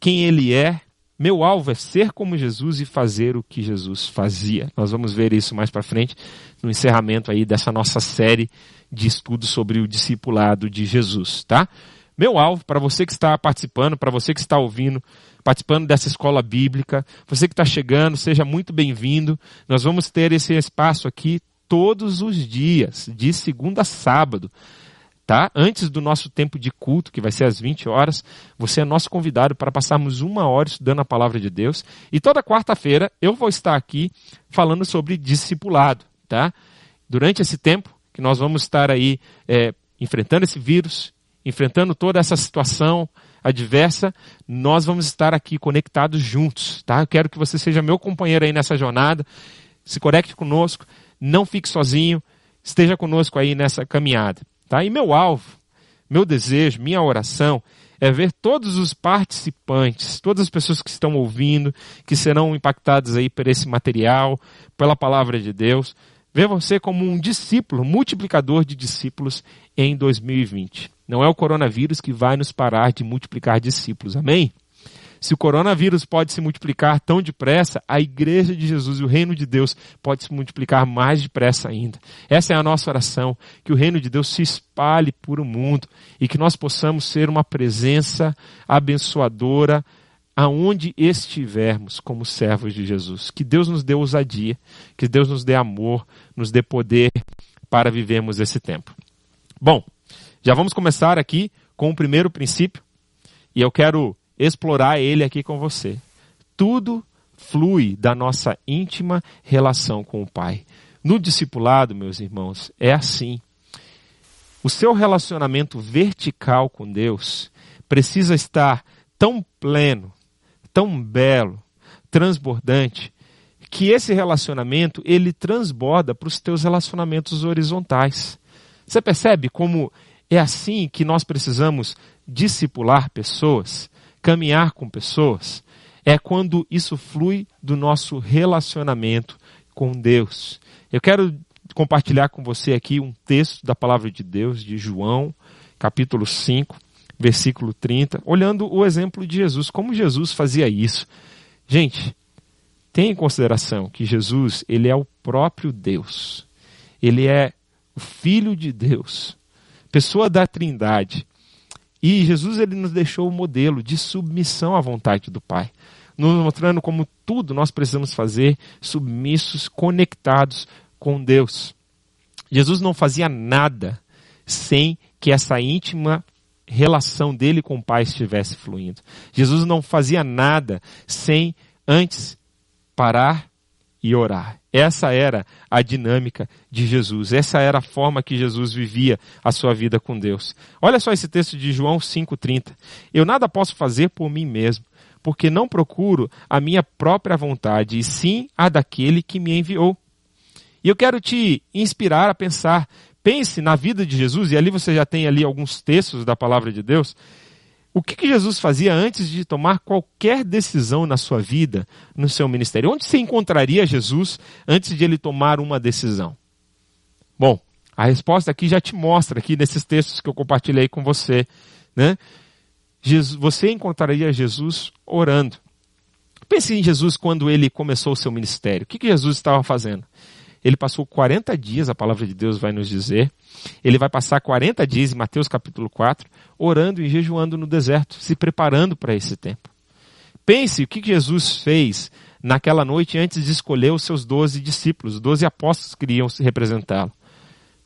quem ele é meu alvo é ser como Jesus e fazer o que Jesus fazia. Nós vamos ver isso mais para frente no encerramento aí dessa nossa série de estudos sobre o discipulado de Jesus, tá? Meu alvo para você que está participando, para você que está ouvindo, participando dessa escola bíblica, você que está chegando, seja muito bem-vindo. Nós vamos ter esse espaço aqui todos os dias, de segunda a sábado tá? Antes do nosso tempo de culto, que vai ser às 20 horas, você é nosso convidado para passarmos uma hora estudando a palavra de Deus. E toda quarta-feira eu vou estar aqui falando sobre discipulado, tá? Durante esse tempo que nós vamos estar aí é, enfrentando esse vírus, enfrentando toda essa situação adversa, nós vamos estar aqui conectados juntos, tá? Eu quero que você seja meu companheiro aí nessa jornada, se conecte conosco, não fique sozinho, esteja conosco aí nessa caminhada. Tá? E meu alvo, meu desejo, minha oração é ver todos os participantes, todas as pessoas que estão ouvindo, que serão impactadas aí por esse material, pela palavra de Deus, ver você como um discípulo, multiplicador de discípulos em 2020. Não é o coronavírus que vai nos parar de multiplicar discípulos. Amém? Se o coronavírus pode se multiplicar tão depressa, a igreja de Jesus e o reino de Deus pode se multiplicar mais depressa ainda. Essa é a nossa oração, que o reino de Deus se espalhe por o mundo e que nós possamos ser uma presença abençoadora aonde estivermos como servos de Jesus. Que Deus nos dê ousadia, que Deus nos dê amor, nos dê poder para vivermos esse tempo. Bom, já vamos começar aqui com o primeiro princípio e eu quero explorar ele aqui com você. Tudo flui da nossa íntima relação com o Pai. No discipulado, meus irmãos, é assim. O seu relacionamento vertical com Deus precisa estar tão pleno, tão belo, transbordante, que esse relacionamento ele transborda para os teus relacionamentos horizontais. Você percebe como é assim que nós precisamos discipular pessoas, caminhar com pessoas? É quando isso flui do nosso relacionamento com Deus. Eu quero compartilhar com você aqui um texto da palavra de Deus, de João, capítulo 5, versículo 30, olhando o exemplo de Jesus, como Jesus fazia isso. Gente, tenha em consideração que Jesus, ele é o próprio Deus. Ele é o Filho de Deus, pessoa da Trindade. E Jesus ele nos deixou o modelo de submissão à vontade do Pai, nos mostrando como tudo nós precisamos fazer submissos, conectados com Deus. Jesus não fazia nada sem que essa íntima relação dele com o Pai estivesse fluindo. Jesus não fazia nada sem antes parar e orar. Essa era a dinâmica de Jesus. Essa era a forma que Jesus vivia a sua vida com Deus. Olha só esse texto de João 5:30. Eu nada posso fazer por mim mesmo, porque não procuro a minha própria vontade, e sim a daquele que me enviou. E eu quero te inspirar a pensar, pense na vida de Jesus, e ali você já tem ali alguns textos da palavra de Deus, o que, que, Jesus fazia antes de tomar qualquer decisão na sua vida, no seu ministério? Onde você encontraria Jesus antes de ele tomar uma decisão? Bom, a resposta aqui já te mostra, aqui nesses textos que eu compartilhei com você. Né? Jesus, você encontraria Jesus orando. Pense em Jesus quando ele começou o seu ministério. O que, que Jesus estava fazendo? Ele passou 40 dias, a palavra de Deus vai nos dizer. Ele vai passar 40 dias, em Mateus capítulo 4, orando e jejuando no deserto, se preparando para esse tempo. Pense o que Jesus fez naquela noite antes de escolher os seus doze discípulos, os doze apóstolos que iriam representá-lo.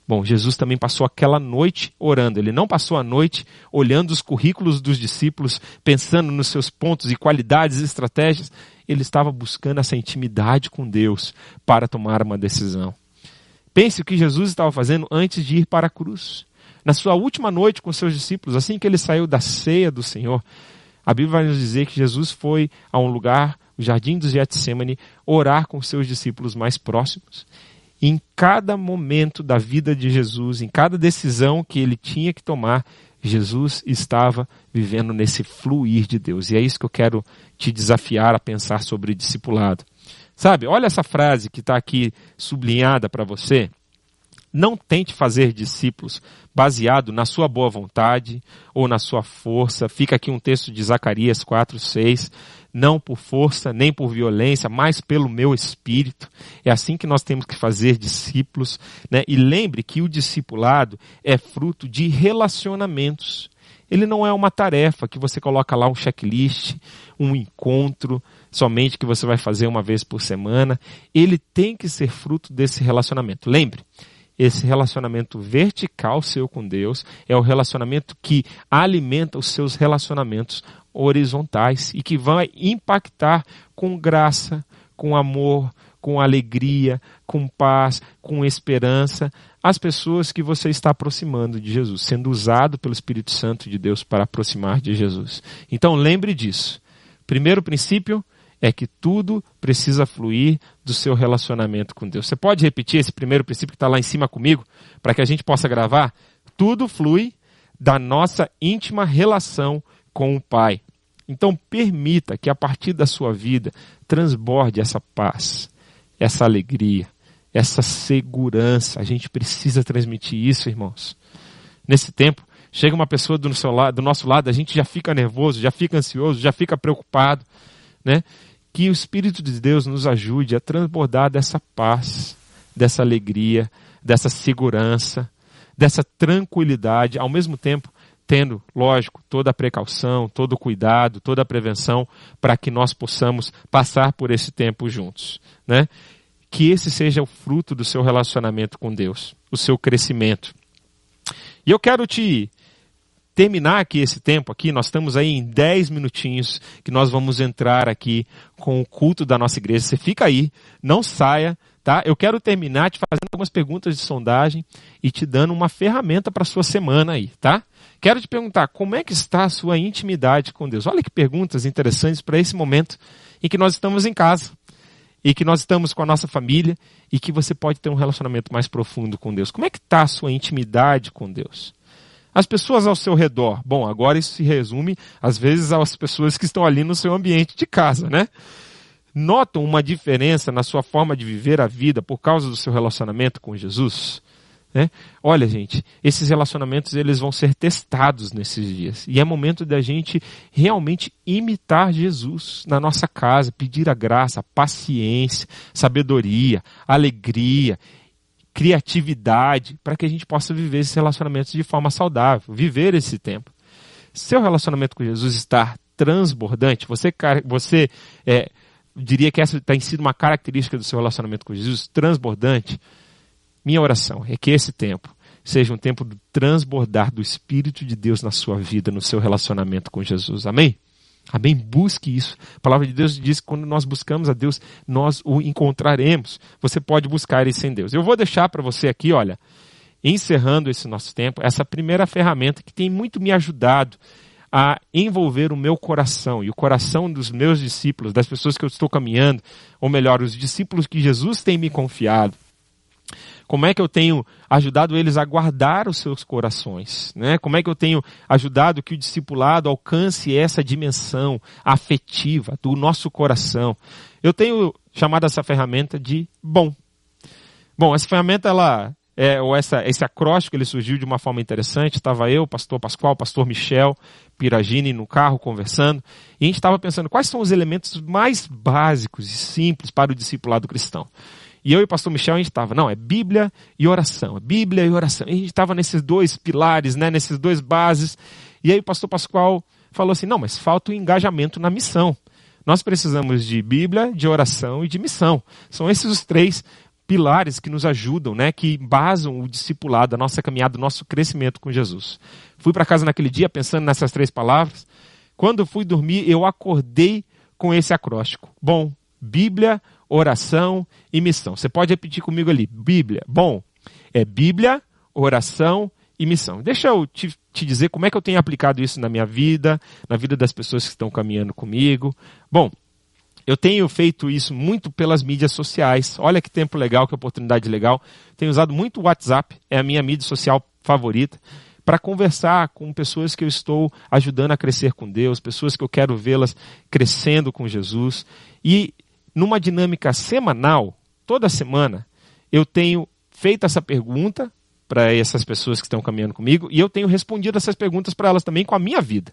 Bom, Jesus também passou aquela noite orando. Ele não passou a noite olhando os currículos dos discípulos, pensando nos seus pontos e qualidades e estratégias ele estava buscando essa intimidade com Deus para tomar uma decisão. Pense o que Jesus estava fazendo antes de ir para a cruz. Na sua última noite com seus discípulos, assim que ele saiu da ceia do Senhor, a Bíblia vai nos dizer que Jesus foi a um lugar, o jardim do Getsemane, orar com seus discípulos mais próximos. Em cada momento da vida de Jesus, em cada decisão que ele tinha que tomar, Jesus estava vivendo nesse fluir de Deus. E é isso que eu quero te desafiar a pensar sobre discipulado. Sabe, olha essa frase que está aqui sublinhada para você. Não tente fazer discípulos baseado na sua boa vontade ou na sua força. Fica aqui um texto de Zacarias 4, 6 não por força nem por violência, mas pelo meu espírito. É assim que nós temos que fazer discípulos. Né? E lembre que o discipulado é fruto de relacionamentos. Ele não é uma tarefa que você coloca lá um checklist, um encontro somente que você vai fazer uma vez por semana. Ele tem que ser fruto desse relacionamento. Lembre, esse relacionamento vertical seu com Deus é o relacionamento que alimenta os seus relacionamentos horizontais e que vai impactar com graça, com amor, com alegria, com paz, com esperança as pessoas que você está aproximando de Jesus, sendo usado pelo Espírito Santo de Deus para aproximar de Jesus. Então lembre disso. Primeiro princípio é que tudo precisa fluir do seu relacionamento com Deus. Você pode repetir esse primeiro princípio que está lá em cima comigo, para que a gente possa gravar? Tudo flui da nossa íntima relação com o Pai. Então permita que a partir da sua vida transborde essa paz, essa alegria, essa segurança. A gente precisa transmitir isso, irmãos. Nesse tempo, chega uma pessoa do, lado, do nosso lado, a gente já fica nervoso, já fica ansioso, já fica preocupado, né? Que o Espírito de Deus nos ajude a transbordar dessa paz, dessa alegria, dessa segurança, dessa tranquilidade, ao mesmo tempo tendo, lógico, toda a precaução, todo o cuidado, toda a prevenção para que nós possamos passar por esse tempo juntos, né? que esse seja o fruto do seu relacionamento com Deus, o seu crescimento. E eu quero te terminar aqui esse tempo aqui, nós estamos aí em 10 minutinhos que nós vamos entrar aqui com o culto da nossa igreja. Você fica aí, não saia, tá? Eu quero terminar te fazendo algumas perguntas de sondagem e te dando uma ferramenta para sua semana aí, tá? Quero te perguntar, como é que está a sua intimidade com Deus? Olha que perguntas interessantes para esse momento em que nós estamos em casa e que nós estamos com a nossa família e que você pode ter um relacionamento mais profundo com Deus. Como é que está a sua intimidade com Deus? As pessoas ao seu redor. Bom, agora isso se resume, às vezes, às pessoas que estão ali no seu ambiente de casa, né? Notam uma diferença na sua forma de viver a vida por causa do seu relacionamento com Jesus? Né? Olha, gente, esses relacionamentos eles vão ser testados nesses dias. E é momento da gente realmente imitar Jesus na nossa casa, pedir a graça, a paciência, sabedoria, alegria criatividade para que a gente possa viver esses relacionamentos de forma saudável, viver esse tempo. Seu relacionamento com Jesus está transbordante, você, você é, diria que essa tem sido uma característica do seu relacionamento com Jesus, transbordante. Minha oração é que esse tempo seja um tempo do transbordar do Espírito de Deus na sua vida, no seu relacionamento com Jesus. Amém? Amém? Busque isso. A palavra de Deus diz que quando nós buscamos a Deus, nós o encontraremos. Você pode buscar isso em Deus. Eu vou deixar para você aqui, olha, encerrando esse nosso tempo, essa primeira ferramenta que tem muito me ajudado a envolver o meu coração e o coração dos meus discípulos, das pessoas que eu estou caminhando, ou melhor, os discípulos que Jesus tem me confiado. Como é que eu tenho ajudado eles a guardar os seus corações? Né? Como é que eu tenho ajudado que o discipulado alcance essa dimensão afetiva do nosso coração? Eu tenho chamado essa ferramenta de bom. Bom, essa ferramenta, ela, é, ou essa, esse acróstico, ele surgiu de uma forma interessante. Estava eu, pastor Pascoal, pastor Michel, Piragini no carro conversando, e a gente estava pensando quais são os elementos mais básicos e simples para o discipulado cristão. E eu e o pastor Michel, a gente estava, não, é Bíblia e oração, é Bíblia e oração. E a gente estava nesses dois pilares, né, nesses dois bases. E aí o pastor Pascoal falou assim, não, mas falta o engajamento na missão. Nós precisamos de Bíblia, de oração e de missão. São esses os três pilares que nos ajudam, né, que basam o discipulado, a nossa caminhada, o nosso crescimento com Jesus. Fui para casa naquele dia pensando nessas três palavras. Quando fui dormir, eu acordei com esse acróstico. Bom, Bíblia, oração e missão. Você pode repetir comigo ali. Bíblia. Bom, é Bíblia, oração e missão. Deixa eu te, te, dizer como é que eu tenho aplicado isso na minha vida, na vida das pessoas que estão caminhando comigo. Bom, eu tenho feito isso muito pelas mídias sociais. Olha que tempo legal, que oportunidade legal. Tenho usado muito o WhatsApp, é a minha mídia social favorita, para conversar com pessoas que eu estou ajudando a crescer com Deus, pessoas que eu quero vê-las crescendo com Jesus. E numa dinâmica semanal, toda semana, eu tenho feito essa pergunta para essas pessoas que estão caminhando comigo e eu tenho respondido essas perguntas para elas também com a minha vida.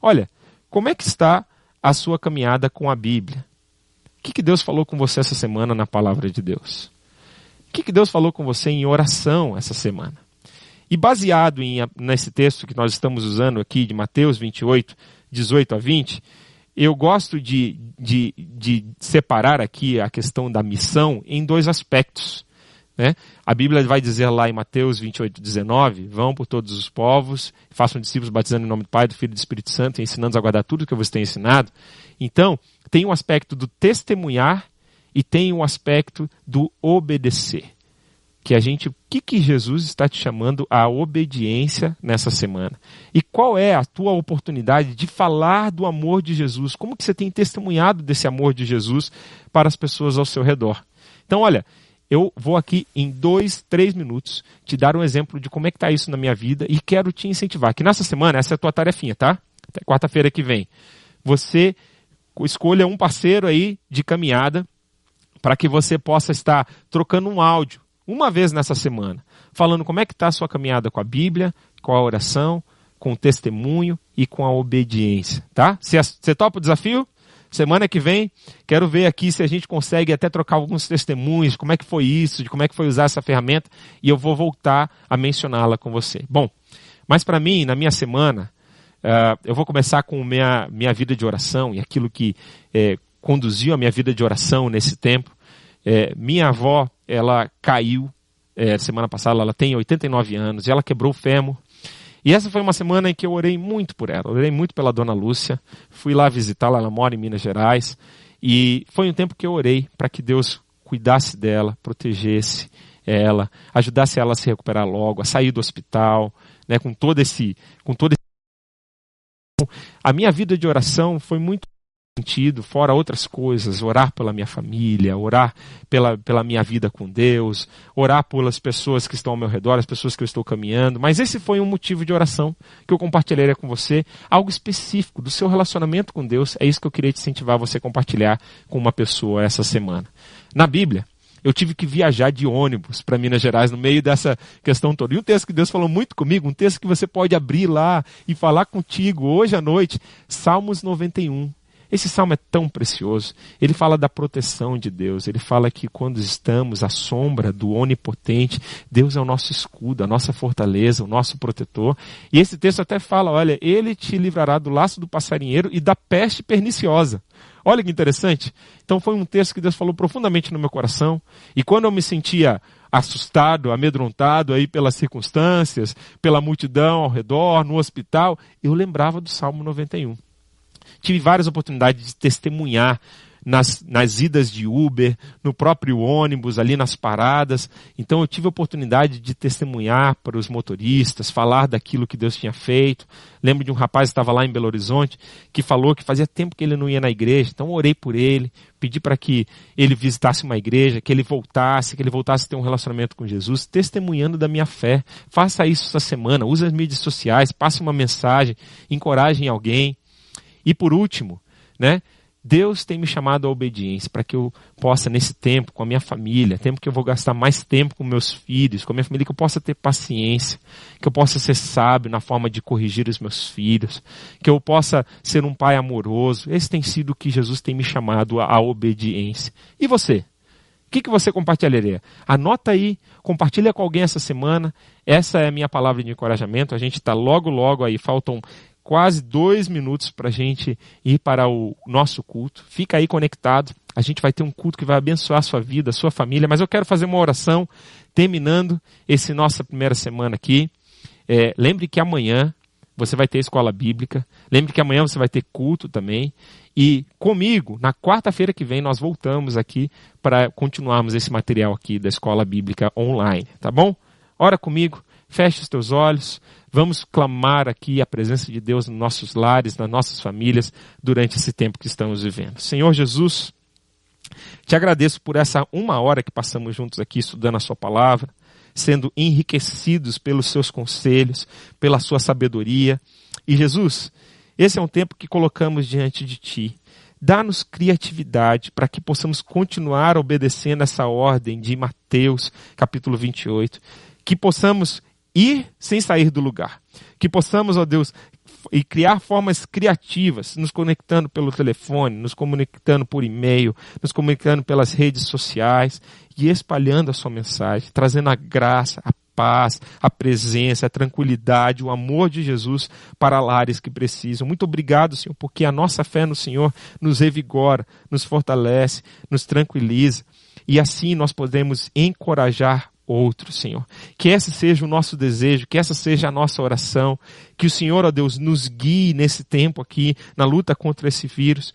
Olha, como é que está a sua caminhada com a Bíblia? O que, que Deus falou com você essa semana na palavra de Deus? O que, que Deus falou com você em oração essa semana? E baseado em, nesse texto que nós estamos usando aqui, de Mateus 28, 18 a 20, eu gosto de, de, de separar aqui a questão da missão em dois aspectos. Né? A Bíblia vai dizer lá em Mateus 28, 19: Vão por todos os povos, façam discípulos batizando em nome do Pai, do Filho e do Espírito Santo, ensinando a guardar tudo que eu vos tenho ensinado. Então, tem um aspecto do testemunhar e tem um aspecto do obedecer que a gente, o que, que Jesus está te chamando à obediência nessa semana? E qual é a tua oportunidade de falar do amor de Jesus? Como que você tem testemunhado desse amor de Jesus para as pessoas ao seu redor? Então, olha, eu vou aqui em dois, três minutos te dar um exemplo de como é que está isso na minha vida e quero te incentivar. Que nessa semana, essa é a tua tarefinha, tá? Quarta-feira que vem. Você escolha um parceiro aí de caminhada para que você possa estar trocando um áudio uma vez nessa semana, falando como é que está a sua caminhada com a Bíblia, com a oração, com o testemunho e com a obediência, tá? Você topa o desafio? Semana que vem, quero ver aqui se a gente consegue até trocar alguns testemunhos, como é que foi isso, de como é que foi usar essa ferramenta, e eu vou voltar a mencioná-la com você. Bom, mas para mim, na minha semana, uh, eu vou começar com minha, minha vida de oração e aquilo que eh, conduziu a minha vida de oração nesse tempo. É, minha avó, ela caiu é, semana passada, ela tem 89 anos, e ela quebrou o fêmur. E essa foi uma semana em que eu orei muito por ela, orei muito pela dona Lúcia, fui lá visitá-la, ela mora em Minas Gerais, e foi um tempo que eu orei para que Deus cuidasse dela, protegesse ela, ajudasse ela a se recuperar logo, a sair do hospital, né, com todo esse, com todo. A minha vida de oração foi muito sentido, fora outras coisas, orar pela minha família, orar pela, pela minha vida com Deus, orar pelas pessoas que estão ao meu redor, as pessoas que eu estou caminhando. Mas esse foi um motivo de oração que eu compartilharia com você, algo específico do seu relacionamento com Deus. É isso que eu queria te incentivar você compartilhar com uma pessoa essa semana. Na Bíblia, eu tive que viajar de ônibus para Minas Gerais no meio dessa questão toda. E um texto que Deus falou muito comigo, um texto que você pode abrir lá e falar contigo hoje à noite, Salmos 91. Esse salmo é tão precioso. Ele fala da proteção de Deus. Ele fala que quando estamos à sombra do onipotente, Deus é o nosso escudo, a nossa fortaleza, o nosso protetor. E esse texto até fala: olha, ele te livrará do laço do passarinheiro e da peste perniciosa. Olha que interessante. Então foi um texto que Deus falou profundamente no meu coração. E quando eu me sentia assustado, amedrontado aí pelas circunstâncias, pela multidão ao redor, no hospital, eu lembrava do Salmo 91 tive várias oportunidades de testemunhar nas, nas idas de Uber, no próprio ônibus, ali nas paradas. Então eu tive a oportunidade de testemunhar para os motoristas, falar daquilo que Deus tinha feito. Lembro de um rapaz que estava lá em Belo Horizonte que falou que fazia tempo que ele não ia na igreja, então orei por ele, pedi para que ele visitasse uma igreja, que ele voltasse, que ele voltasse a ter um relacionamento com Jesus, testemunhando da minha fé. Faça isso essa semana, use as mídias sociais, passe uma mensagem, encoraje alguém. E por último, né? Deus tem me chamado à obediência para que eu possa, nesse tempo, com a minha família, tempo que eu vou gastar mais tempo com meus filhos, com a minha família, que eu possa ter paciência, que eu possa ser sábio na forma de corrigir os meus filhos, que eu possa ser um pai amoroso. Esse tem sido o que Jesus tem me chamado à obediência. E você? O que, que você compartilharia? Anota aí, compartilha com alguém essa semana. Essa é a minha palavra de encorajamento. A gente está logo, logo aí, faltam quase dois minutos para a gente ir para o nosso culto. Fica aí conectado. A gente vai ter um culto que vai abençoar a sua vida, a sua família. Mas eu quero fazer uma oração terminando esse nossa primeira semana aqui. É, lembre que amanhã você vai ter escola bíblica. Lembre que amanhã você vai ter culto também. E comigo, na quarta-feira que vem, nós voltamos aqui para continuarmos esse material aqui da escola bíblica online. Tá bom? Ora comigo, feche os teus olhos. Vamos clamar aqui a presença de Deus nos nossos lares, nas nossas famílias, durante esse tempo que estamos vivendo. Senhor Jesus, te agradeço por essa uma hora que passamos juntos aqui estudando a Sua palavra, sendo enriquecidos pelos Seus conselhos, pela Sua sabedoria. E Jesus, esse é um tempo que colocamos diante de Ti. Dá-nos criatividade para que possamos continuar obedecendo essa ordem de Mateus, capítulo 28. Que possamos ir sem sair do lugar. Que possamos, ó Deus, e criar formas criativas, nos conectando pelo telefone, nos comunicando por e-mail, nos comunicando pelas redes sociais e espalhando a sua mensagem, trazendo a graça, a paz, a presença, a tranquilidade, o amor de Jesus para lares que precisam. Muito obrigado, Senhor, porque a nossa fé no Senhor nos revigora, nos fortalece, nos tranquiliza. E assim nós podemos encorajar outro, Senhor. Que esse seja o nosso desejo, que essa seja a nossa oração, que o Senhor, ó Deus, nos guie nesse tempo aqui, na luta contra esse vírus.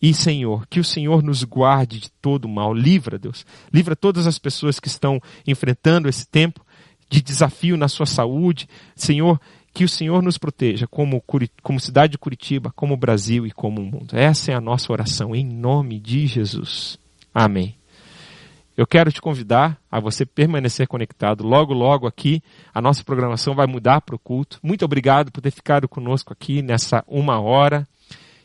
E, Senhor, que o Senhor nos guarde de todo mal. Livra, Deus. Livra todas as pessoas que estão enfrentando esse tempo de desafio na sua saúde. Senhor, que o Senhor nos proteja como, como cidade de Curitiba, como Brasil e como o mundo. Essa é a nossa oração, em nome de Jesus. Amém. Eu quero te convidar a você permanecer conectado. Logo, logo aqui, a nossa programação vai mudar para o culto. Muito obrigado por ter ficado conosco aqui nessa uma hora.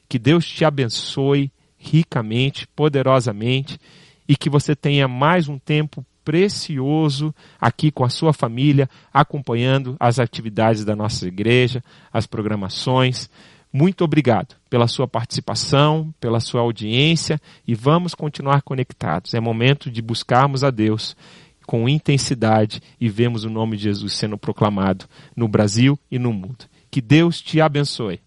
Que Deus te abençoe ricamente, poderosamente e que você tenha mais um tempo precioso aqui com a sua família, acompanhando as atividades da nossa igreja, as programações. Muito obrigado pela sua participação, pela sua audiência e vamos continuar conectados. É momento de buscarmos a Deus com intensidade e vemos o nome de Jesus sendo proclamado no Brasil e no mundo. Que Deus te abençoe.